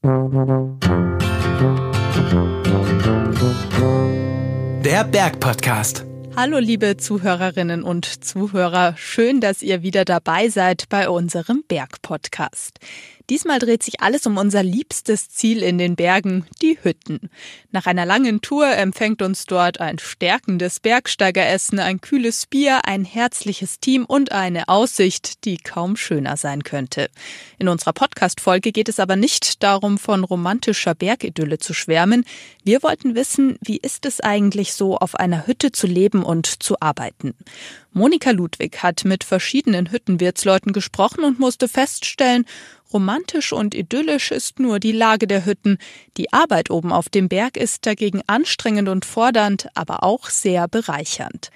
Der Bergpodcast. Hallo liebe Zuhörerinnen und Zuhörer, schön, dass ihr wieder dabei seid bei unserem Bergpodcast. Diesmal dreht sich alles um unser liebstes Ziel in den Bergen, die Hütten. Nach einer langen Tour empfängt uns dort ein stärkendes Bergsteigeressen, ein kühles Bier, ein herzliches Team und eine Aussicht, die kaum schöner sein könnte. In unserer Podcast-Folge geht es aber nicht darum, von romantischer Bergidylle zu schwärmen. Wir wollten wissen, wie ist es eigentlich so, auf einer Hütte zu leben und zu arbeiten? Monika Ludwig hat mit verschiedenen Hüttenwirtsleuten gesprochen und musste feststellen, Romantisch und idyllisch ist nur die Lage der Hütten. Die Arbeit oben auf dem Berg ist dagegen anstrengend und fordernd, aber auch sehr bereichernd.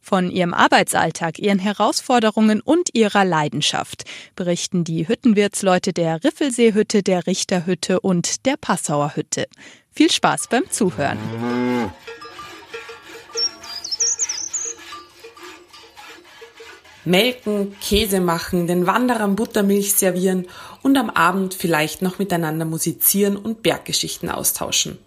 Von ihrem Arbeitsalltag, ihren Herausforderungen und ihrer Leidenschaft berichten die Hüttenwirtsleute der Riffelseehütte, der Richterhütte und der Passauer Hütte. Viel Spaß beim Zuhören. Melken, Käse machen, den Wanderern Buttermilch servieren und am Abend vielleicht noch miteinander musizieren und Berggeschichten austauschen.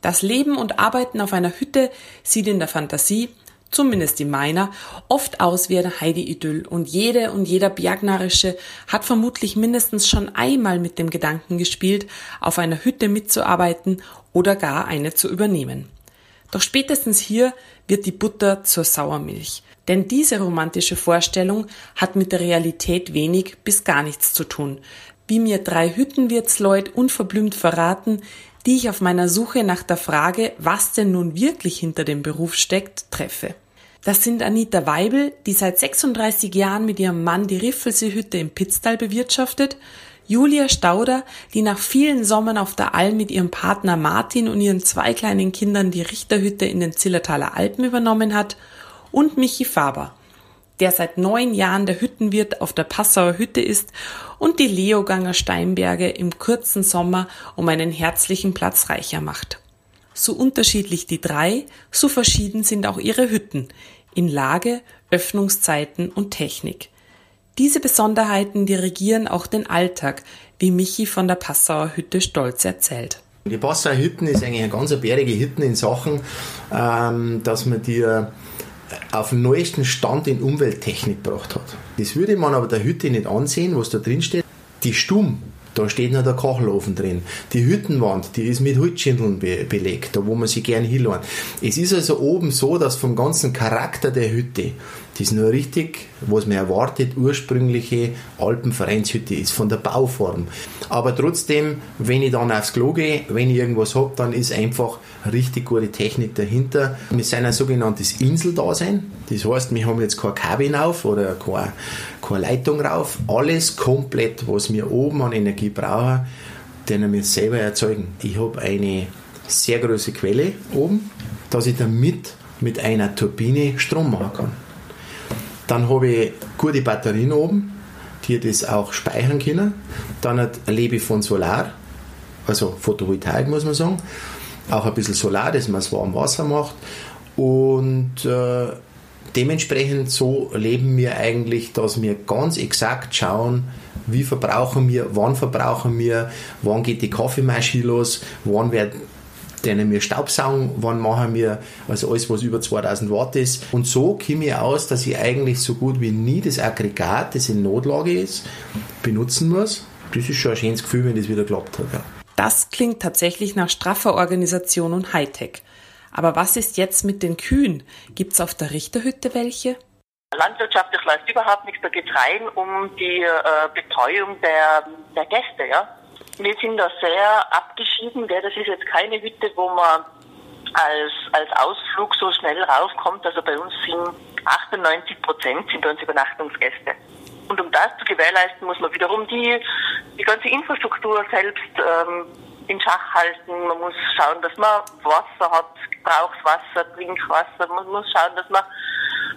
Das Leben und Arbeiten auf einer Hütte sieht in der Fantasie, zumindest in meiner, oft aus wie ein Heidi-Idyll und jede und jeder Bergnarische hat vermutlich mindestens schon einmal mit dem Gedanken gespielt, auf einer Hütte mitzuarbeiten oder gar eine zu übernehmen. Doch spätestens hier wird die Butter zur Sauermilch. Denn diese romantische Vorstellung hat mit der Realität wenig bis gar nichts zu tun. Wie mir drei Hüttenwirtsleut unverblümt verraten, die ich auf meiner Suche nach der Frage, was denn nun wirklich hinter dem Beruf steckt, treffe. Das sind Anita Weibel, die seit 36 Jahren mit ihrem Mann die Riffelseehütte im Pitztal bewirtschaftet, Julia Stauder, die nach vielen Sommern auf der Alm mit ihrem Partner Martin und ihren zwei kleinen Kindern die Richterhütte in den Zillertaler Alpen übernommen hat und Michi Faber, der seit neun Jahren der Hüttenwirt auf der Passauer Hütte ist und die Leoganger Steinberge im kurzen Sommer um einen herzlichen Platz reicher macht. So unterschiedlich die drei, so verschieden sind auch ihre Hütten in Lage, Öffnungszeiten und Technik. Diese Besonderheiten dirigieren auch den Alltag, wie Michi von der Passauer Hütte stolz erzählt. Die Passauer Hütten ist eigentlich eine ganz bärige Hütten in Sachen, ähm, dass man dir auf den neuesten Stand in Umwelttechnik gebracht hat. Das würde man aber der Hütte nicht ansehen, was da drin steht. Die Stumm, da steht noch der Kachelofen drin. Die Hüttenwand, die ist mit Holzschindeln be belegt, da wo man sich gern hinlässt. Es ist also oben so, dass vom ganzen Charakter der Hütte ist nur richtig, was man erwartet, ursprüngliche Alpenvereinshütte ist, von der Bauform. Aber trotzdem, wenn ich dann aufs Klo gehe, wenn ich irgendwas habe, dann ist einfach richtig gute Technik dahinter. Wir sind ein sogenanntes Inseldasein. Das heißt, wir haben jetzt kein Kabin auf oder keine, keine Leitung rauf. Alles komplett, was wir oben an Energie brauchen, den wir selber erzeugen. Ich habe eine sehr große Quelle oben, dass ich damit mit einer Turbine Strom machen kann. Dann habe ich gute Batterien oben, die das auch speichern können. Dann lebe ich von Solar, also Photovoltaik muss man sagen. Auch ein bisschen Solar, dass man es warm Wasser macht. Und äh, dementsprechend so leben wir eigentlich, dass wir ganz exakt schauen, wie verbrauchen wir, wann verbrauchen wir, wann geht die Kaffeemaschine los, wann wird denen wir Staubsaugen, wann machen wir, also alles, was über 2000 Watt ist. Und so komme ich aus, dass ich eigentlich so gut wie nie das Aggregat, das in Notlage ist, benutzen muss. Das ist schon ein schönes Gefühl, wenn das wieder klappt hat. Ja. Das klingt tatsächlich nach straffer Organisation und Hightech. Aber was ist jetzt mit den Kühen? Gibt es auf der Richterhütte welche? Landwirtschaftlich läuft überhaupt nichts, da geht rein um die äh, Betreuung der, der Gäste, ja. Wir sind da sehr abgeschieden. Gell? Das ist jetzt keine Hütte, wo man als, als Ausflug so schnell raufkommt. Also bei uns sind 98 Prozent sind bei uns Übernachtungsgäste. Und um das zu gewährleisten, muss man wiederum die, die ganze Infrastruktur selbst ähm, in Schach halten. Man muss schauen, dass man Wasser hat, Gebrauchswasser, Trinkwasser. Man muss schauen, dass man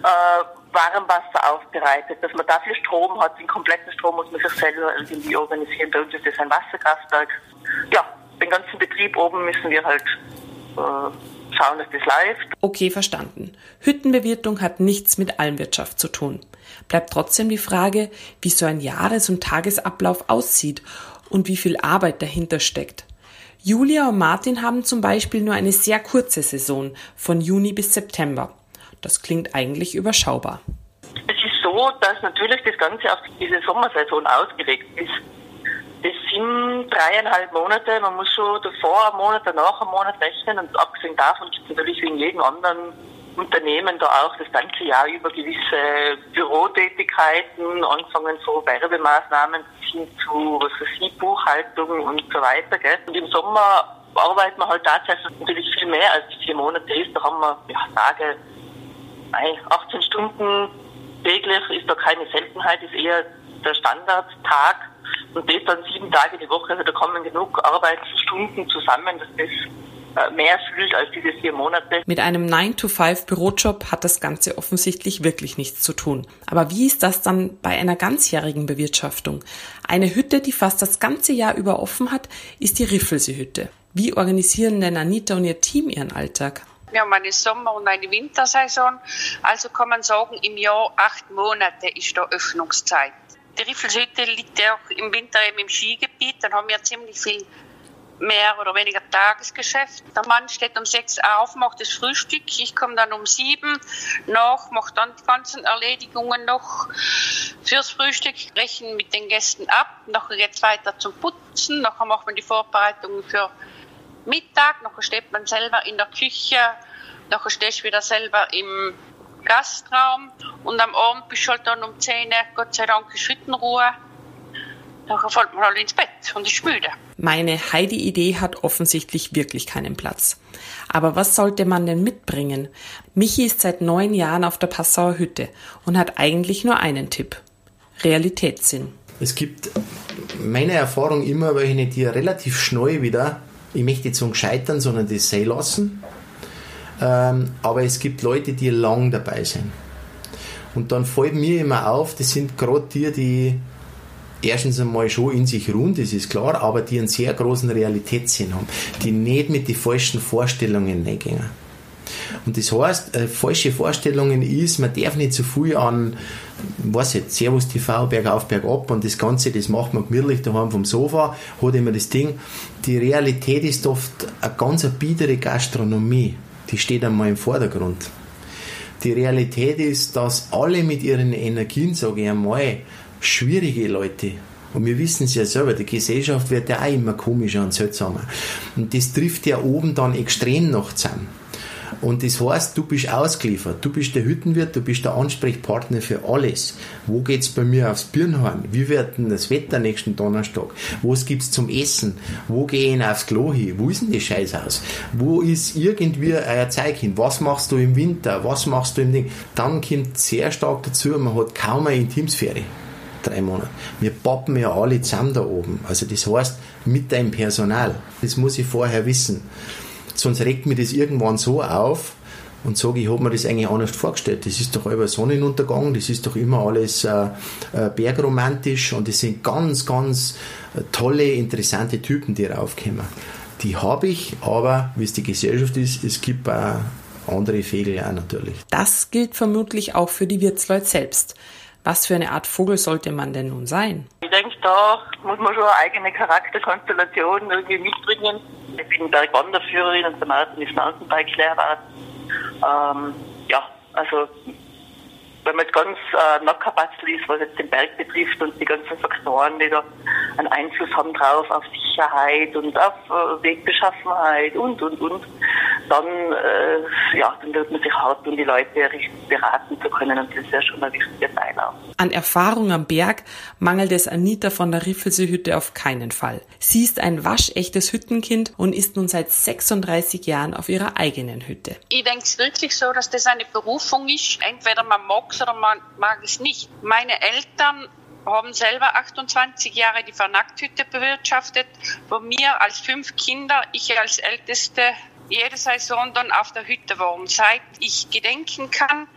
äh, Warmwasser aufbereitet, dass man dafür Strom hat. Den kompletten Strom muss man sich selber irgendwie organisieren. Bei uns ist das ein Wasserkraftwerk. Ja, den ganzen Betrieb oben müssen wir halt äh, schauen, dass das läuft. Okay, verstanden. Hüttenbewirtung hat nichts mit Almwirtschaft zu tun. Bleibt trotzdem die Frage, wie so ein Jahres- und Tagesablauf aussieht und wie viel Arbeit dahinter steckt. Julia und Martin haben zum Beispiel nur eine sehr kurze Saison von Juni bis September. Das klingt eigentlich überschaubar. Es ist so, dass natürlich das Ganze auf diese Sommersaison ausgelegt ist. Das sind dreieinhalb Monate, man muss schon davor einen Monat, danach einen Monat rechnen und abgesehen davon gibt es natürlich in jedem anderen Unternehmen da auch das ganze Jahr über gewisse Bürotätigkeiten, anfangen so Werbemaßnahmen hin zu was Buchhaltung und so weiter. Gell? Und im Sommer arbeiten wir halt tatsächlich natürlich viel mehr als vier Monate ist. Da haben wir ja, Tage, 18 Stunden täglich ist da keine Seltenheit, ist eher der Standardtag. Und das dann sieben Tage die Woche, also da kommen genug Arbeitsstunden zusammen, dass das äh, mehr fühlt als diese vier Monate. Mit einem 9-to-5-Bürojob hat das Ganze offensichtlich wirklich nichts zu tun. Aber wie ist das dann bei einer ganzjährigen Bewirtschaftung? Eine Hütte, die fast das ganze Jahr über offen hat, ist die Riffelsee-Hütte. Wie organisieren denn Anita und ihr Team ihren Alltag? Wir haben eine Sommer- und eine Wintersaison. Also kann man sagen, im Jahr acht Monate ist da Öffnungszeit. Die Riffelshütte liegt ja auch im Winter eben im Skigebiet. Dann haben wir ziemlich viel mehr oder weniger Tagesgeschäft. Der Mann steht um sechs auf, macht das Frühstück. Ich komme dann um sieben nach, mache dann die ganzen Erledigungen noch fürs Frühstück, rechne mit den Gästen ab. Nachher geht es weiter zum Putzen. Nachher macht man die Vorbereitungen für Mittag. Nachher steht man selber in der Küche. Nachher stehst du wieder selber im Gastraum. Und am Abend bist du halt dann um zehn, Gott sei Dank, ist Hüttenruhe. Nachher fällt man halt ins Bett und ist müde. Meine Heidi-Idee hat offensichtlich wirklich keinen Platz. Aber was sollte man denn mitbringen? Michi ist seit neun Jahren auf der Passauer Hütte und hat eigentlich nur einen Tipp. Realitätssinn. Es gibt meine Erfahrung immer welche, die relativ schnell wieder, ich möchte nicht sagen scheitern, sondern das sein lassen. Ähm, aber es gibt Leute, die lang dabei sind. Und dann fällt mir immer auf, das sind gerade die, die erstens einmal schon in sich ruhen, das ist klar, aber die einen sehr großen Realitätssinn haben, die nicht mit den falschen Vorstellungen reingehen. Und das heißt, äh, falsche Vorstellungen ist, man darf nicht zu viel an, weiß ich, Servus TV, bergauf, bergab und das Ganze, das macht man gemütlich daheim vom Sofa, hat immer das Ding. Die Realität ist oft eine ganz biedere Gastronomie, die steht einmal im Vordergrund. Die Realität ist, dass alle mit ihren Energien, sage ich einmal, schwierige Leute. Und wir wissen es ja selber, die Gesellschaft wird ja auch immer komischer und seltsamer. Und das trifft ja oben dann extrem noch zusammen. Und das heißt, du bist ausgeliefert. Du bist der Hüttenwirt, du bist der Ansprechpartner für alles. Wo geht's bei mir aufs Birnhorn? Wie wird denn das Wetter nächsten Donnerstag? Was gibt's zum Essen? Wo gehe ich aufs Klo hin? Wo ist denn die Scheiß aus? Wo ist irgendwie euer Zeug hin? Was machst du im Winter? Was machst du im Ding? Dann kommt sehr stark dazu, man hat kaum eine Intimsphäre drei Monate. Wir pappen ja alle zusammen da oben. Also das heißt, mit deinem Personal. Das muss ich vorher wissen. Sonst regt mir das irgendwann so auf und sage, ich habe mir das eigentlich anders vorgestellt. Das ist doch über Sonnenuntergang, das ist doch immer alles äh, äh, bergromantisch und das sind ganz, ganz äh, tolle, interessante Typen, die raufkommen. Die habe ich, aber wie es die Gesellschaft ist, es gibt auch andere Vögel auch natürlich. Das gilt vermutlich auch für die Wirtsleute selbst. Was für eine Art Vogel sollte man denn nun sein? Ich denke, da muss man schon eine eigene Charakterkonstellation irgendwie mitbringen. Ich bin Bergwanderführerin und der Martin ist Mountainbike-Lehrer. Ähm, ja, also wenn man jetzt ganz äh, Nackerbatzel ist, was jetzt den Berg betrifft und die ganzen Faktoren, die da einen Einfluss haben drauf auf Sicherheit und auf äh, Wegbeschaffenheit und, und, und, dann, äh, ja, dann wird man sich hart tun, die Leute richtig beraten zu können und das ist ja schon ein wichtiger Teil auch. An Erfahrung am Berg mangelt es Anita von der Riffelsee-Hütte auf keinen Fall. Sie ist ein waschechtes Hüttenkind und ist nun seit 36 Jahren auf ihrer eigenen Hütte. Ich denke es wirklich so, dass das eine Berufung ist. Entweder man mag es oder man mag es nicht. Meine Eltern haben selber 28 Jahre die Vernackt-Hütte bewirtschaftet, wo wir als fünf Kinder, ich als Älteste, jede Saison dann auf der Hütte waren. Seit ich gedenken kann,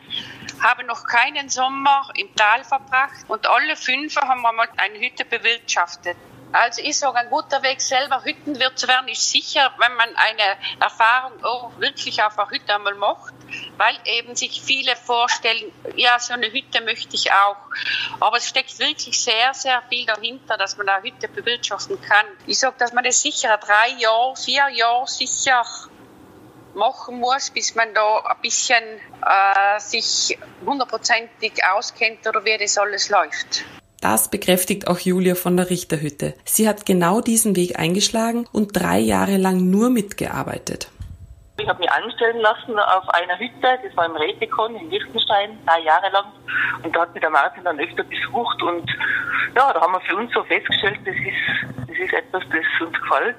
habe noch keinen Sommer im Tal verbracht und alle fünf haben wir mal eine Hütte bewirtschaftet. Also ich sage, ein guter Weg selber Hüttenwirt zu werden ist sicher, wenn man eine Erfahrung auch wirklich auf einer Hütte einmal macht, weil eben sich viele vorstellen, ja, so eine Hütte möchte ich auch. Aber es steckt wirklich sehr, sehr viel dahinter, dass man eine Hütte bewirtschaften kann. Ich sage, dass man das sicher drei Jahre, vier Jahre sicher machen muss, bis man da ein bisschen äh, sich hundertprozentig auskennt oder wie das alles läuft. Das bekräftigt auch Julia von der Richterhütte. Sie hat genau diesen Weg eingeschlagen und drei Jahre lang nur mitgearbeitet. Ich habe mich anstellen lassen auf einer Hütte, das war im Rätikon in Liechtenstein, drei Jahre lang. Und da hat mich der Martin dann öfter besucht und ja, da haben wir für uns so festgestellt, das ist, das ist etwas, das uns gefällt.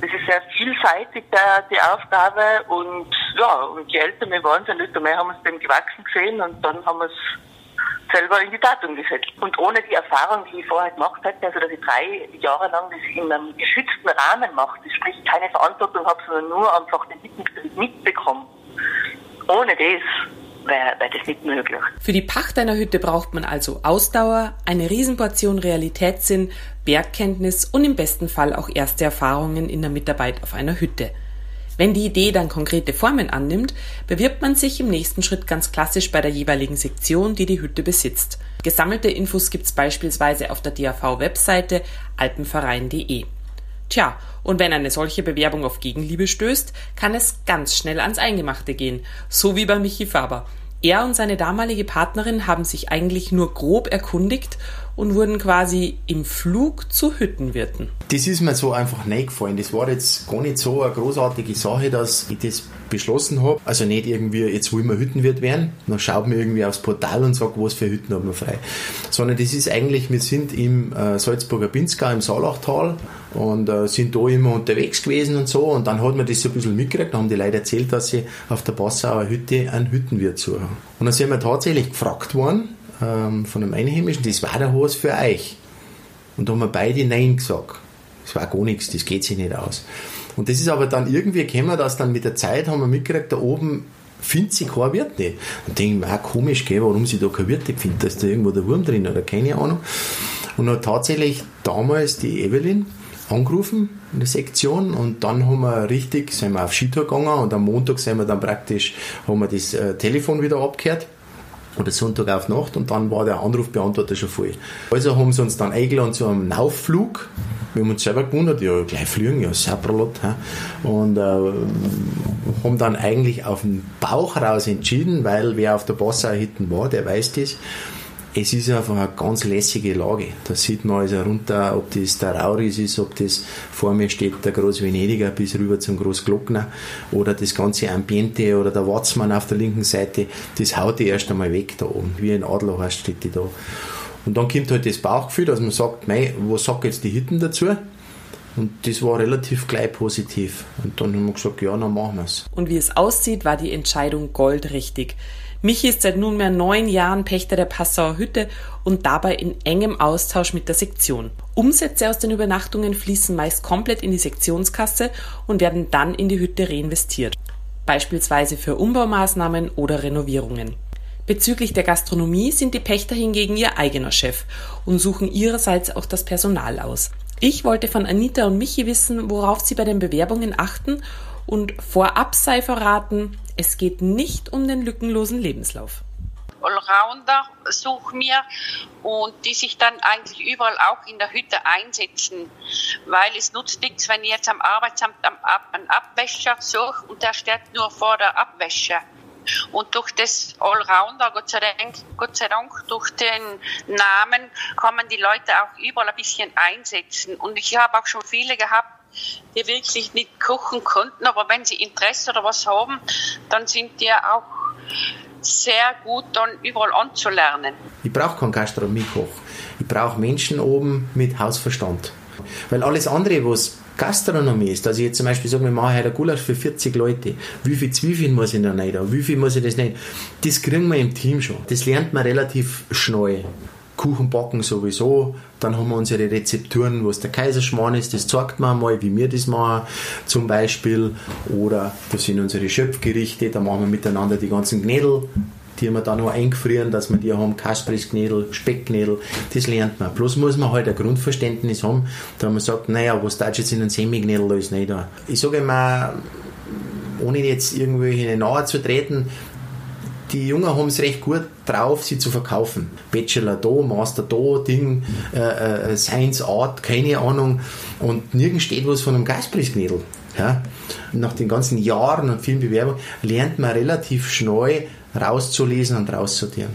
Das ist sehr vielseitig, der, die Aufgabe und ja, und je älter wir waren, desto mehr haben wir es dem gewachsen gesehen und dann haben wir es selber in die Tat umgesetzt. Und ohne die Erfahrung, die ich vorher gemacht hätte, also dass ich drei Jahre lang das in einem geschützten Rahmen mache, das sprich keine Verantwortung habe, sondern nur einfach den Mitbetrieb mitbekomme. Ohne das wäre wär das nicht möglich. Für die Pacht einer Hütte braucht man also Ausdauer, eine Riesenportion Realitätssinn, Bergkenntnis und im besten Fall auch erste Erfahrungen in der Mitarbeit auf einer Hütte. Wenn die Idee dann konkrete Formen annimmt, bewirbt man sich im nächsten Schritt ganz klassisch bei der jeweiligen Sektion, die die Hütte besitzt. Gesammelte Infos gibt's beispielsweise auf der DAV-Webseite alpenverein.de. Tja, und wenn eine solche Bewerbung auf Gegenliebe stößt, kann es ganz schnell ans Eingemachte gehen, so wie bei Michi Faber. Er und seine damalige Partnerin haben sich eigentlich nur grob erkundigt und wurden quasi im Flug zu Hüttenwirten. Das ist mir so einfach reingefallen. Das war jetzt gar nicht so eine großartige Sache, dass ich das beschlossen habe. Also nicht irgendwie, jetzt wollen wir Hüttenwirt werden, dann schaut man irgendwie aufs Portal und sagt, was für Hütten haben wir frei. Sondern das ist eigentlich, wir sind im äh, Salzburger Pinzgau im Saalachtal und äh, sind da immer unterwegs gewesen und so und dann hat man das so ein bisschen mitgekriegt, dann haben die Leute erzählt, dass sie auf der Passauer Hütte einen Hüttenwirt suchen. Und dann sind wir tatsächlich gefragt worden ähm, von einem Einheimischen, das war der Haus für euch. Und da haben wir beide Nein gesagt. Das war gar nichts, das geht sich nicht aus. Und das ist aber dann irgendwie gekommen, dass dann mit der Zeit haben wir mitgekriegt, da oben findet sich kein Wirt nicht. Und denke ich mir, auch komisch, gell, warum sie da kein Wirt findet, da ist da irgendwo der Wurm drin oder keine Ahnung. Und dann tatsächlich damals die Evelyn angerufen in der Sektion und dann haben wir richtig, sind wir auf Skitour gegangen und am Montag sind wir dann praktisch, haben wir das äh, Telefon wieder abgehört oder Sonntag auf Nacht und dann war der Anrufbeantworter schon voll. Also haben sie uns dann eingeladen zu einem Naufflug. Wir haben uns selber gewundert, ja, gleich fliegen, ja, Saprolot. Und äh, haben dann eigentlich auf den Bauch raus entschieden, weil wer auf der Passauer Hitten war, der weiß das es ist einfach eine ganz lässige Lage. Da sieht man also runter, ob das der Rauris ist, ob das vor mir steht der Groß-Venediger bis rüber zum Großglockner oder das ganze Ambiente oder der Watzmann auf der linken Seite, das haut die erst einmal weg da oben. Wie ein Adlerhorst steht die da. Und dann kommt halt das Bauchgefühl, dass man sagt, mei, was sagt jetzt die Hitten dazu? Und das war relativ gleich positiv. Und dann haben wir gesagt, ja, dann machen wir es. Und wie es aussieht, war die Entscheidung goldrichtig. Michi ist seit nunmehr neun Jahren Pächter der Passauer Hütte und dabei in engem Austausch mit der Sektion. Umsätze aus den Übernachtungen fließen meist komplett in die Sektionskasse und werden dann in die Hütte reinvestiert. Beispielsweise für Umbaumaßnahmen oder Renovierungen. Bezüglich der Gastronomie sind die Pächter hingegen ihr eigener Chef und suchen ihrerseits auch das Personal aus. Ich wollte von Anita und Michi wissen, worauf sie bei den Bewerbungen achten und vorab sei verraten, es geht nicht um den lückenlosen Lebenslauf. Allrounder suche mir und die sich dann eigentlich überall auch in der Hütte einsetzen, weil es nutzt nichts, wenn ich jetzt am Arbeitsamt einen Abwäscher suche und der steht nur vor der Abwäsche. Und durch das Allrounder, Gott sei, Dank, Gott sei Dank, durch den Namen man die Leute auch überall ein bisschen einsetzen. Und ich habe auch schon viele gehabt, die wirklich nicht kochen konnten, aber wenn sie Interesse oder was haben, dann sind die auch sehr gut dann überall anzulernen. Ich brauche keinen Gastronomiekoch. Ich brauche Menschen oben mit Hausverstand. Weil alles andere, was Gastronomie ist, also ich jetzt zum Beispiel sage, wir machen heute Gulasch für 40 Leute, wie viel Zwiebeln muss ich da haben, wie viel muss ich das nicht, das kriegen wir im Team schon. Das lernt man relativ schnell. Kuchen backen sowieso. Dann haben wir unsere Rezepturen, was der Kaiserschmarrn ist, das zeigt man mal, wie wir das machen, zum Beispiel. Oder das sind unsere Schöpfgerichte, da machen wir miteinander die ganzen Gnädel, die wir dann noch eingefrieren, dass wir die haben, Kasprisknädel, Specknädel, das lernt man. Bloß muss man halt ein Grundverständnis haben, da man sagt, naja, was da jetzt in einem Semiknädel da ist nicht da. Ich sage immer, ohne jetzt irgendwelche nahe zu treten, die Jungen haben es recht gut drauf, sie zu verkaufen. Bachelor da, Master da, Ding, äh, äh, Science Art, keine Ahnung. Und nirgends steht was von einem Gasprisknädel. Ja? Nach den ganzen Jahren und vielen Bewerbungen lernt man relativ schnell rauszulesen und raussortieren.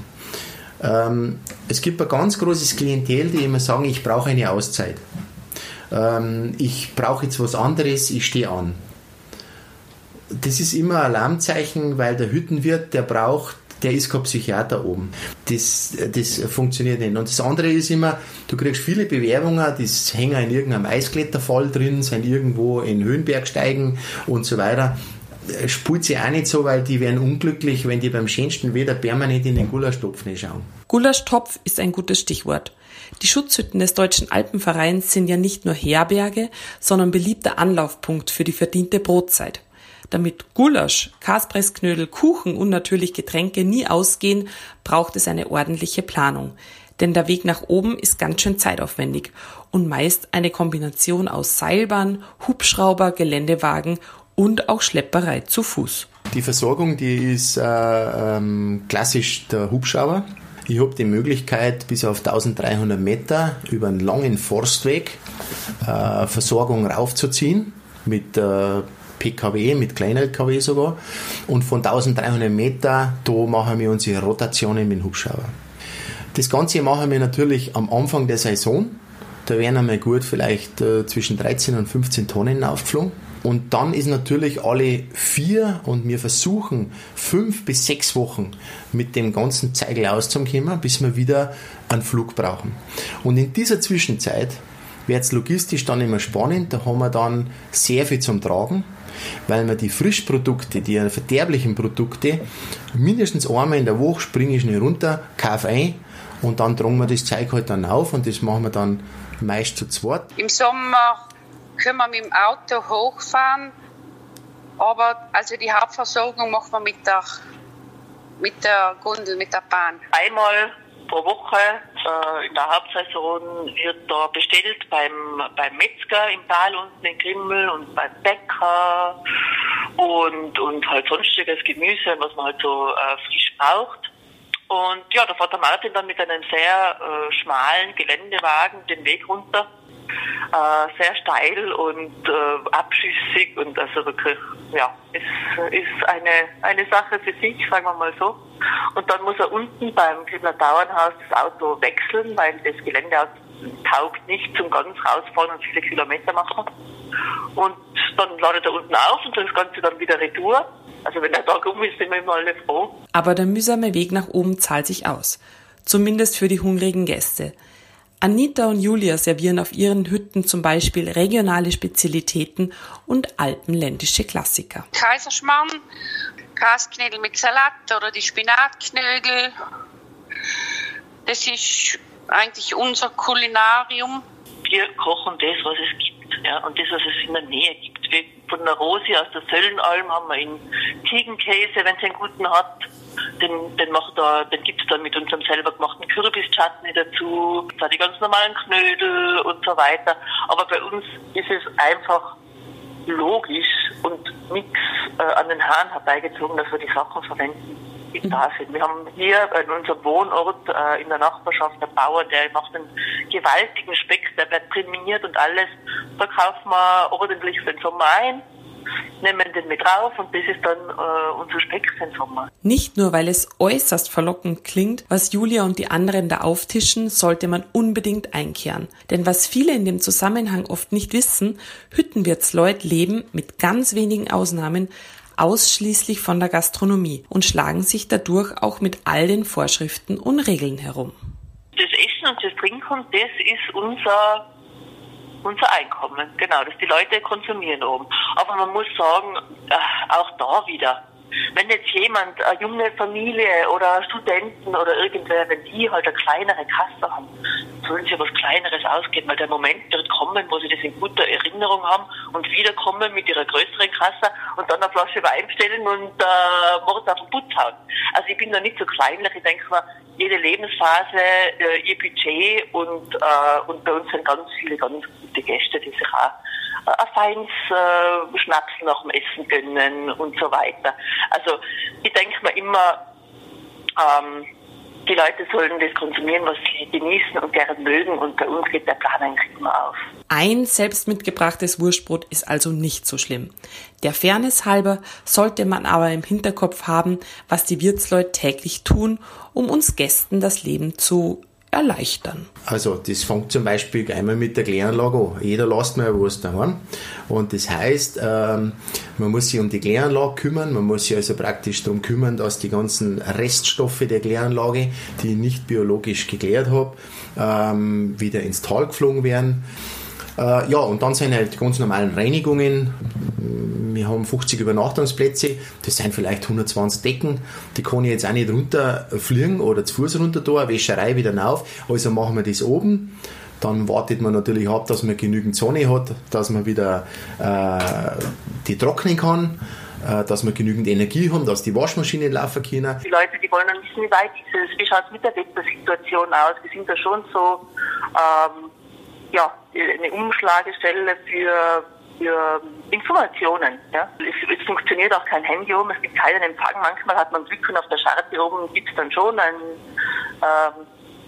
Ähm, es gibt ein ganz großes Klientel, die immer sagen, ich brauche eine Auszeit. Ähm, ich brauche jetzt was anderes, ich stehe an. Das ist immer ein Alarmzeichen, weil der Hüttenwirt, der braucht der ist kein Psychiater oben. Das, das funktioniert nicht. Und das andere ist immer, du kriegst viele Bewerbungen, die hängen in irgendeinem Eiskletterfall drin, sind irgendwo in Höhenbergsteigen und so weiter. Spult sie auch nicht so, weil die werden unglücklich, wenn die beim schönsten Wetter permanent in den Gulaschtopf nicht schauen. Gulaschtopf ist ein gutes Stichwort. Die Schutzhütten des Deutschen Alpenvereins sind ja nicht nur Herberge, sondern beliebter Anlaufpunkt für die verdiente Brotzeit. Damit Gulasch, Kaspressknödel, Kuchen und natürlich Getränke nie ausgehen, braucht es eine ordentliche Planung. Denn der Weg nach oben ist ganz schön zeitaufwendig und meist eine Kombination aus Seilbahn, Hubschrauber, Geländewagen und auch Schlepperei zu Fuß. Die Versorgung, die ist äh, ähm, klassisch der Hubschrauber. Ich habe die Möglichkeit, bis auf 1300 Meter über einen langen Forstweg äh, Versorgung raufzuziehen mit äh, PKW, mit kleinen LKW sogar. Und von 1300 Meter, da machen wir unsere Rotationen mit dem Hubschrauber. Das Ganze machen wir natürlich am Anfang der Saison. Da werden einmal gut vielleicht äh, zwischen 13 und 15 Tonnen aufgeflogen. Und dann ist natürlich alle vier und wir versuchen fünf bis sechs Wochen mit dem ganzen Zeigel auszukommen, bis wir wieder einen Flug brauchen. Und in dieser Zwischenzeit wird es logistisch dann immer spannend. Da haben wir dann sehr viel zum Tragen weil wir die Frischprodukte, die verderblichen Produkte, mindestens einmal in der Woche springe ich schnell runter, kaufe ein und dann tragen wir das Zeug halt dann auf und das machen wir dann meist zu zweit. Im Sommer können wir mit dem Auto hochfahren, aber also die Hauptversorgung machen wir mit der, mit der Gondel, mit der Bahn. Einmal pro Woche äh, in der Hauptsaison wird da bestellt beim, beim Metzger im Tal unten in Grimmel und beim Bäcker und, und halt sonstiges Gemüse, was man halt so äh, frisch braucht. Und ja, da fährt der Martin dann mit einem sehr äh, schmalen Geländewagen den Weg runter. Äh, sehr steil und äh, abschüssig und also wirklich, ja, ist, ist eine, eine Sache für sich, sagen wir mal so. Und dann muss er unten beim Kibler Dauernhaus das Auto wechseln, weil das Gelände taugt nicht zum ganz rausfahren und viele Kilometer machen. Und dann ladet er unten auf und das Ganze dann wieder retour. Also wenn der Tag um ist, sind wir immer alle froh. Aber der mühsame Weg nach oben zahlt sich aus. Zumindest für die hungrigen Gäste. Anita und Julia servieren auf ihren Hütten zum Beispiel regionale Spezialitäten und alpenländische Klassiker. Kaiserschmarrn Gasknödel mit Salat oder die Spinatknödel. Das ist eigentlich unser Kulinarium. Wir kochen das, was es gibt. Ja, und das, was es in der Nähe gibt. Wir, von der Rosi aus der Söllenalm haben wir in Ziegenkäse, wenn es einen guten hat. Den, den, macht er, den gibt es dann mit unserem selber gemachten Kürbischutney dazu. Da die ganz normalen Knödel und so weiter. Aber bei uns ist es einfach logisch und nichts äh, an den Haaren herbeigezogen, dass wir die Sachen verwenden, die mhm. da sind. Wir haben hier in unserem Wohnort äh, in der Nachbarschaft der Bauer, der macht einen gewaltigen Speck, der wird prämiert und alles. Da kaufen wir ordentlich für den Sommer ein nehmen den mit drauf und das ist dann äh, unser Speck für den Sommer. Nicht nur, weil es äußerst verlockend klingt, was Julia und die anderen da auftischen, sollte man unbedingt einkehren. Denn was viele in dem Zusammenhang oft nicht wissen, Hüttenwirtsleute leben mit ganz wenigen Ausnahmen ausschließlich von der Gastronomie und schlagen sich dadurch auch mit all den Vorschriften und Regeln herum. Das Essen und das Trinken, das ist unser unser Einkommen, genau, das die Leute konsumieren oben. Aber man muss sagen, äh, auch da wieder, wenn jetzt jemand, eine junge Familie oder Studenten oder irgendwer, wenn die halt eine kleinere Kasse haben, sollen sie was Kleineres ausgeben, weil der Moment wird kommen, wo sie das in guter Erinnerung haben und wiederkommen mit ihrer größeren Kasse und dann eine Flasche Wein bestellen und äh, Mord auf den Putz hauen. Also ich bin da nicht so kleinlich, ich denke mal, jede Lebensphase, äh, ihr Budget und, äh, und bei uns sind ganz viele ganz gute Gäste, die sich auch äh, ein feines äh, Schnaps nach dem Essen gönnen und so weiter. Also ich denke mir immer, ähm, die Leute sollen das konsumieren, was sie genießen und gerne mögen und bei uns geht der Plan eigentlich immer auf. Ein selbst mitgebrachtes Wurstbrot ist also nicht so schlimm. Der Fairness halber sollte man aber im Hinterkopf haben, was die Wirtsleute täglich tun, um uns Gästen das Leben zu erleichtern. Also das fängt zum Beispiel einmal mit der Kläranlage an. Jeder lässt mal was daheim. Und das heißt, ähm, man muss sich um die Kläranlage kümmern, man muss sich also praktisch darum kümmern, dass die ganzen Reststoffe der Kläranlage, die ich nicht biologisch geklärt habe, ähm, wieder ins Tal geflogen werden. Äh, ja, und dann sind halt die ganz normalen Reinigungen. Wir haben 50 Übernachtungsplätze, das sind vielleicht 120 Decken, die kann ich jetzt auch nicht runterfliegen oder zu Fuß runter tun, Wäscherei wieder rauf. Also machen wir das oben. Dann wartet man natürlich ab, dass man genügend Sonne hat, dass man wieder äh, die trocknen kann äh, dass wir genügend Energie haben, dass die Waschmaschinen laufen können. Die Leute, die wollen dann wissen, wie weit ist es, wie schaut es mit der Wettersituation aus. Wir sind da schon so ähm, ja, eine Umschlagestelle für, für Informationen. Ja. Es, es, funktioniert auch kein Handy um, es gibt keinen Empfang. Manchmal hat man Glück und auf der Scharte oben gibt es dann schon ein, ähm,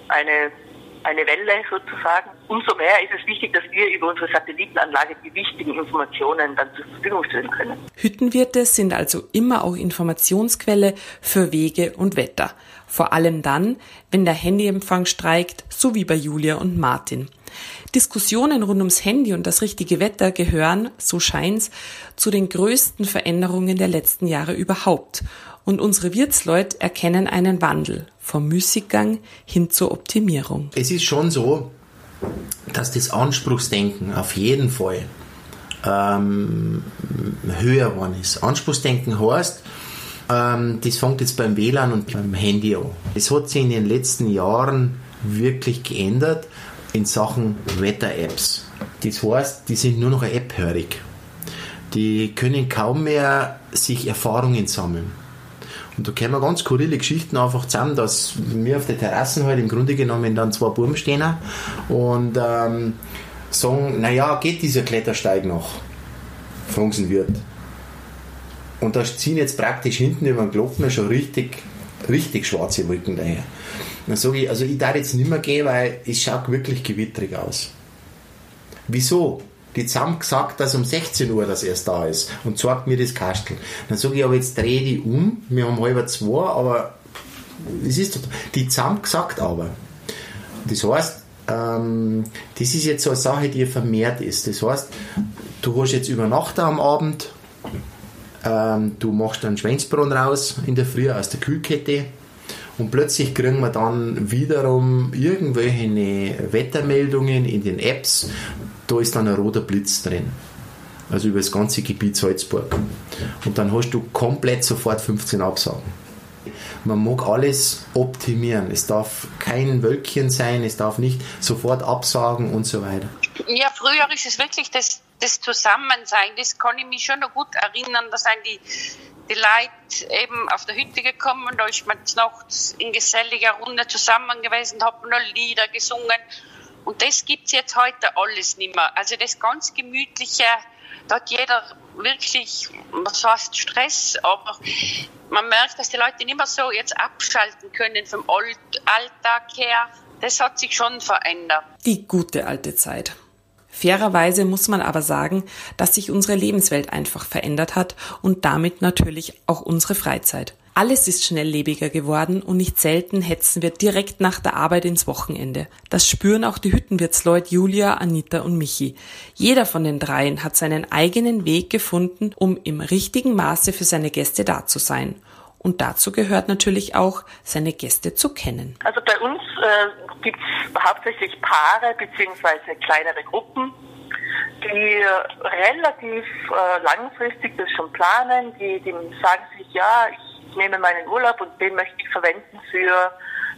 eine, eine Welle sozusagen. Umso mehr ist es wichtig, dass wir über unsere Satellitenanlage die wichtigen Informationen dann zur Verfügung stellen können. Hüttenwirte sind also immer auch Informationsquelle für Wege und Wetter. Vor allem dann, wenn der Handyempfang streikt, so wie bei Julia und Martin. Diskussionen rund ums Handy und das richtige Wetter gehören, so scheint's, zu den größten Veränderungen der letzten Jahre überhaupt. Und unsere Wirtsleute erkennen einen Wandel vom Müßiggang hin zur Optimierung. Es ist schon so, dass das Anspruchsdenken auf jeden Fall ähm, höher geworden ist. Anspruchsdenken heißt, ähm, das fängt jetzt beim WLAN und beim Handy an. Es hat sich in den letzten Jahren wirklich geändert in Sachen Wetter-Apps. Das heißt, die sind nur noch eine App-hörig. Die können kaum mehr sich Erfahrungen sammeln. Und da kommen ganz skurrile Geschichten einfach zusammen, dass wir auf der Terrassen halt im Grunde genommen dann zwei Buben stehen und ähm, sagen, naja, geht dieser Klettersteig noch? Fragen wird. Und da ziehen jetzt praktisch hinten über den Glockner schon richtig, richtig schwarze Wolken daher. Dann sage ich, also ich darf jetzt nicht mehr gehen, weil es schaut wirklich gewitterig aus. Wieso? Die haben gesagt, dass um 16 Uhr das erst da ist und zeigt mir das Kastel. Dann sage ich, aber jetzt drehe die um, wir haben halb zwei, aber es ist doch, die haben gesagt aber. Das heißt, ähm, das ist jetzt so eine Sache, die vermehrt ist. Das heißt, du hast jetzt Übernachter am Abend, ähm, du machst einen Schwänzbrunn raus in der Früh aus der Kühlkette und plötzlich kriegen wir dann wiederum irgendwelche Wettermeldungen in den Apps, da ist dann ein roter Blitz drin. Also über das ganze Gebiet Salzburg. Und dann hast du komplett sofort 15 Absagen. Man mag alles optimieren. Es darf kein Wölkchen sein, es darf nicht sofort absagen und so weiter. Ja, früher ist es wirklich das, das Zusammensein. Das kann ich mich schon noch gut erinnern. Da sind die, die Leute eben auf der Hütte gekommen. Da ist man nachts in geselliger Runde zusammen gewesen, hat noch Lieder gesungen. Und das gibt es jetzt heute alles nicht mehr. Also das ganz Gemütliche, da hat jeder wirklich, was heißt Stress, aber man merkt, dass die Leute nicht mehr so jetzt abschalten können vom Alltag her. Das hat sich schon verändert. Die gute alte Zeit. Fairerweise muss man aber sagen, dass sich unsere Lebenswelt einfach verändert hat und damit natürlich auch unsere Freizeit. Alles ist schnelllebiger geworden und nicht selten hetzen wir direkt nach der Arbeit ins Wochenende. Das spüren auch die Hüttenwirtsleute Julia, Anita und Michi. Jeder von den dreien hat seinen eigenen Weg gefunden, um im richtigen Maße für seine Gäste da zu sein. Und dazu gehört natürlich auch, seine Gäste zu kennen. Also bei uns äh, gibt es hauptsächlich Paare bzw. kleinere Gruppen, die relativ äh, langfristig das schon planen, die, die sagen sich, ja, ich nehme meinen Urlaub und den möchte ich verwenden für,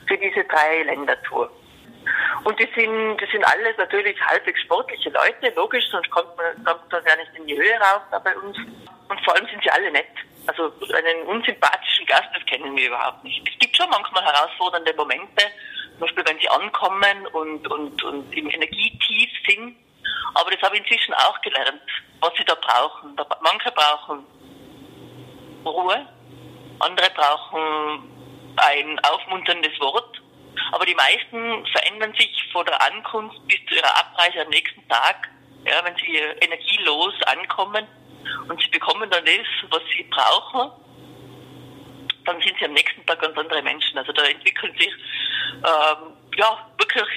für diese drei Ländertour. Und die sind, die sind alles natürlich halbwegs sportliche Leute, logisch, sonst kommt man, kommt man ja nicht in die Höhe raus da bei uns. Und vor allem sind sie alle nett. Also einen unsympathischen Gast, das kennen wir überhaupt nicht. Es gibt schon manchmal herausfordernde Momente, zum Beispiel wenn sie ankommen und, und, und im Energietief sind. Aber das habe ich inzwischen auch gelernt, was sie da brauchen. Manche brauchen Ruhe, andere brauchen ein aufmunterndes Wort. Aber die meisten verändern sich von der Ankunft bis zu ihrer Abreise am nächsten Tag, ja, wenn sie energielos ankommen und sie bekommen dann das, was sie brauchen, dann sind sie am nächsten Tag ganz andere Menschen. Also da entwickeln sich ähm, ja wirklich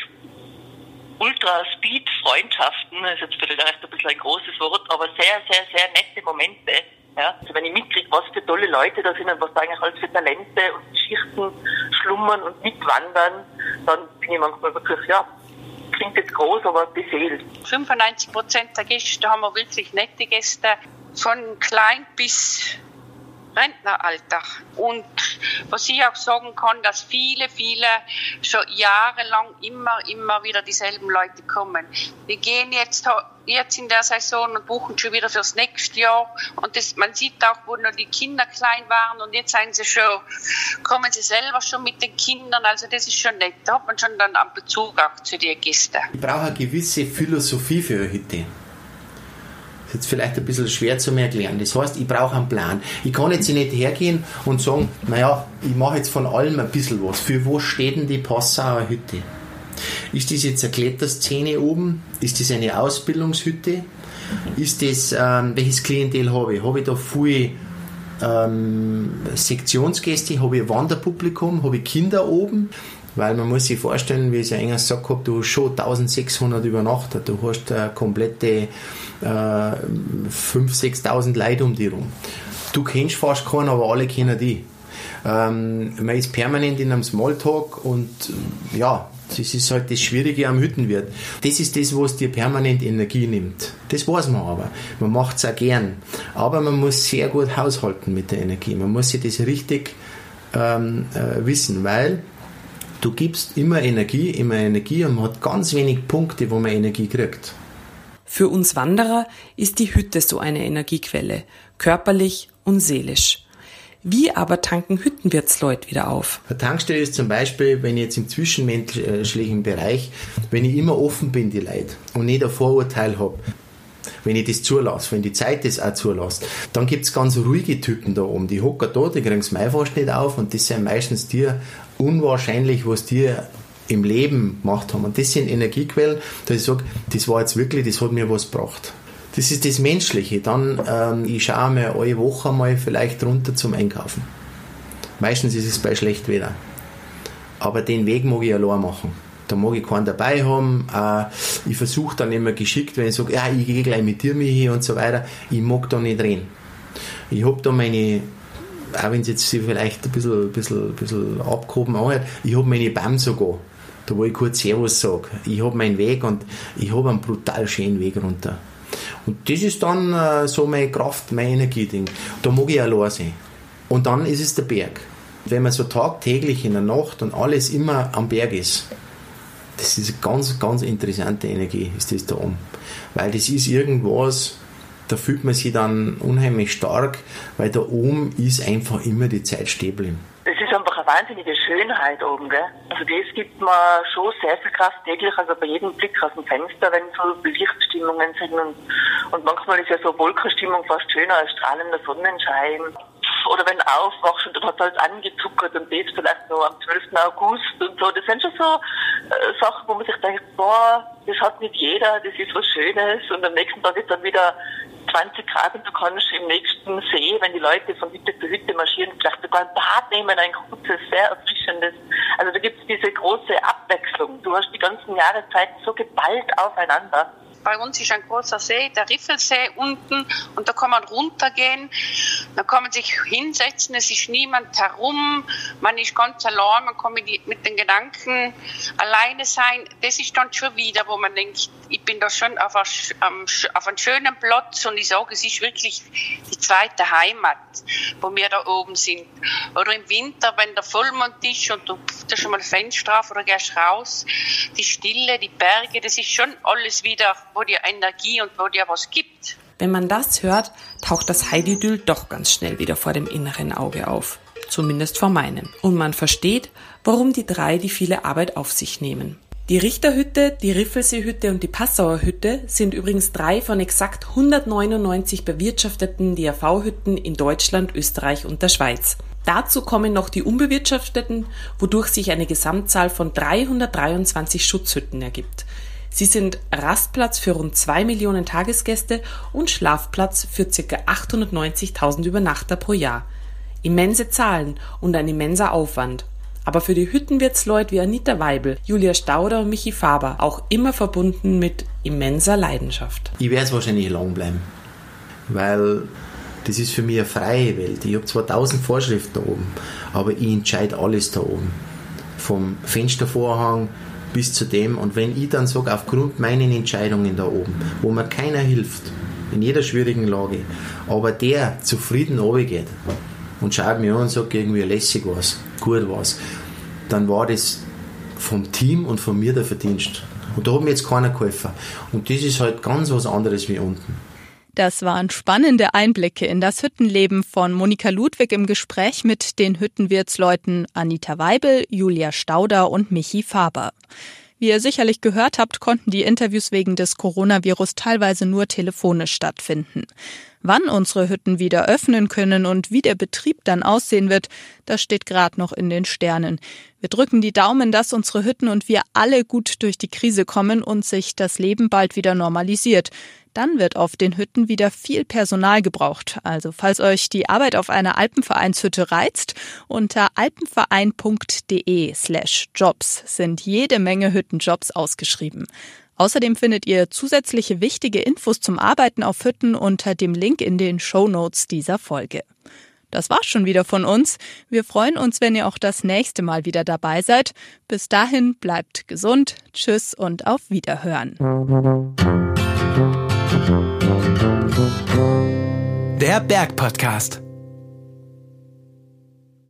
Ultra-Speed-Freundschaften, das ist jetzt vielleicht ein bisschen ein großes Wort, aber sehr, sehr, sehr nette Momente. Ja, also wenn ich mitkriege, was für tolle Leute da sind und was da eigentlich alles für Talente und Geschichten schlummern und mitwandern, dann bin ich manchmal wirklich, ja, klingt jetzt groß, aber beseelt. 95 Prozent der Gäste haben wir wirklich nette Gäste, von klein bis Rentneralter. Und was ich auch sagen kann, dass viele, viele schon jahrelang immer, immer wieder dieselben Leute kommen. Wir gehen jetzt, jetzt in der Saison und buchen schon wieder fürs nächste Jahr. Und das, man sieht auch, wo noch die Kinder klein waren und jetzt sind sie schon, kommen sie selber schon mit den Kindern. Also das ist schon nett. Da hat man schon dann einen Bezug auch zu den Gästen. Ich brauche eine gewisse Philosophie für eine Hütte jetzt vielleicht ein bisschen schwer zu mir erklären. Das heißt, ich brauche einen Plan. Ich kann jetzt nicht hergehen und sagen, naja, ich mache jetzt von allem ein bisschen was. Für wo steht denn die Passauer Hütte? Ist das jetzt eine Kletterszene oben? Ist das eine Ausbildungshütte? Ist das, ähm, welches Klientel habe ich? Habe ich da viel ähm, Sektionsgäste? Habe ich Wanderpublikum? Habe ich Kinder oben? Weil man muss sich vorstellen, wie ich es ja eingangs gesagt habe, du hast schon 1600 übernachtet. Du hast eine komplette äh, 5.000, 6.000 Leute um dich herum. Du kennst fast keinen, aber alle kennen die. Ähm, man ist permanent in einem Smalltalk und ja, das ist halt das Schwierige am Hüttenwirt. Das ist das, was dir permanent Energie nimmt. Das weiß man aber. Man macht es auch gern. Aber man muss sehr gut haushalten mit der Energie. Man muss sich das richtig ähm, äh, wissen, weil du gibst immer Energie, immer Energie und man hat ganz wenig Punkte, wo man Energie kriegt. Für uns Wanderer ist die Hütte so eine Energiequelle, körperlich und seelisch. Wie aber tanken Hüttenwirtsleute wieder auf? Eine Tankstelle ist zum Beispiel, wenn ich jetzt im zwischenmenschlichen Bereich, wenn ich immer offen bin, die Leute, und nicht ein Vorurteil habe, wenn ich das zulasse, wenn die Zeit das auch zulässt, dann gibt es ganz ruhige Typen da oben. Die hocken da, die kriegen das Mai fast nicht auf und das sind meistens die unwahrscheinlich, was die im Leben gemacht haben. Und das sind Energiequellen, dass ich sage, das war jetzt wirklich, das hat mir was gebracht. Das ist das Menschliche. Dann, ähm, ich schaue mir alle Woche mal vielleicht runter zum Einkaufen. Meistens ist es bei schlecht Wetter. Aber den Weg mag ich allein machen. Da mag ich keinen dabei haben. Äh, ich versuche dann immer geschickt, wenn ich sage, ja, ich gehe gleich mit dir mit und so weiter. Ich mag da nicht reden. Ich habe da meine, auch wenn es jetzt vielleicht ein bisschen, bisschen, bisschen abgehoben anhört, ich habe meine BAM sogar da wo ich kurz Servus sage. Ich habe meinen Weg und ich habe einen brutal schönen Weg runter. Und das ist dann äh, so meine Kraft, mein Energieding. Da mag ich allein sein. Und dann ist es der Berg. Wenn man so tagtäglich in der Nacht und alles immer am Berg ist, das ist eine ganz, ganz interessante Energie, ist das da oben. Weil das ist irgendwas, da fühlt man sich dann unheimlich stark, weil da oben ist einfach immer die Zeit stehen bleiben einfach eine wahnsinnige Schönheit oben, gell? Also das gibt mir schon sehr viel Kraft täglich, also bei jedem Blick aus dem Fenster, wenn so Lichtstimmungen sind und, und manchmal ist ja so Wolkenstimmung fast schöner als strahlender Sonnenschein. Oder wenn du aufwachst und dann hat alles angezuckert und das vielleicht noch am 12. August und so. Das sind schon so äh, Sachen, wo man sich denkt, boah, das hat nicht jeder, das ist was Schönes und am nächsten Tag ist dann wieder 20 Grad und du kannst im nächsten See, wenn die Leute von Hütte zu Hütte marschieren, vielleicht sogar ein Bad nehmen, ein kurzes, sehr erfrischendes. Also da gibt es diese große Abwechslung. Du hast die ganzen Jahreszeiten so geballt aufeinander. bei uns ist ein großer See, der Riffelsee unten und da kann man runtergehen, da kann man sich hinsetzen, es ist niemand herum, man ist ganz allein, man kann mit, mit den Gedanken alleine sein. Das ist dann schon wieder, wo man denkt, ich bin da schon auf, einem, auf einem schönen Platz und ich sage, es ist wirklich die zweite Heimat, wo wir da oben sind. Oder im Winter, wenn der Vollmond ist und du da schon mal Fenster auf oder gehst raus, die Stille, die Berge, das ist schon alles wieder, wo dir Energie und wo dir was gibt. Wenn man das hört, taucht das Heididyll doch ganz schnell wieder vor dem inneren Auge auf. Zumindest vor meinem. Und man versteht, warum die drei die viele Arbeit auf sich nehmen. Die Richterhütte, die Riffelseehütte und die Passauer Hütte sind übrigens drei von exakt 199 bewirtschafteten DRV-Hütten in Deutschland, Österreich und der Schweiz. Dazu kommen noch die unbewirtschafteten, wodurch sich eine Gesamtzahl von 323 Schutzhütten ergibt. Sie sind Rastplatz für rund zwei Millionen Tagesgäste und Schlafplatz für ca. 890.000 Übernachter pro Jahr. Immense Zahlen und ein immenser Aufwand. Aber für die Hüttenwirtsleute wie Anita Weibel, Julia Stauder und Michi Faber auch immer verbunden mit immenser Leidenschaft. Ich werde es wahrscheinlich lang bleiben, weil das ist für mich eine freie Welt. Ich habe zwar tausend Vorschriften da oben, aber ich entscheide alles da oben. Vom Fenstervorhang bis zu dem. Und wenn ich dann sage, aufgrund meiner Entscheidungen da oben, wo mir keiner hilft, in jeder schwierigen Lage, aber der zufrieden runtergeht und schaut mir an und sagt irgendwie lässig was, gut was, dann war das vom Team und von mir der Verdienst. Und da hat mir jetzt keiner geholfen. Und das ist halt ganz was anderes wie unten. Das waren spannende Einblicke in das Hüttenleben von Monika Ludwig im Gespräch mit den Hüttenwirtsleuten Anita Weibel, Julia Stauder und Michi Faber. Wie ihr sicherlich gehört habt, konnten die Interviews wegen des Coronavirus teilweise nur telefonisch stattfinden. Wann unsere Hütten wieder öffnen können und wie der Betrieb dann aussehen wird, das steht gerade noch in den Sternen. Wir drücken die Daumen, dass unsere Hütten und wir alle gut durch die Krise kommen und sich das Leben bald wieder normalisiert. Dann wird auf den Hütten wieder viel Personal gebraucht. Also falls euch die Arbeit auf einer Alpenvereinshütte reizt, unter alpenverein.de slash jobs sind jede Menge Hüttenjobs ausgeschrieben. Außerdem findet ihr zusätzliche wichtige Infos zum Arbeiten auf Hütten unter dem Link in den Show Notes dieser Folge. Das war's schon wieder von uns. Wir freuen uns, wenn ihr auch das nächste Mal wieder dabei seid. Bis dahin bleibt gesund. Tschüss und auf Wiederhören. Der Berg Podcast.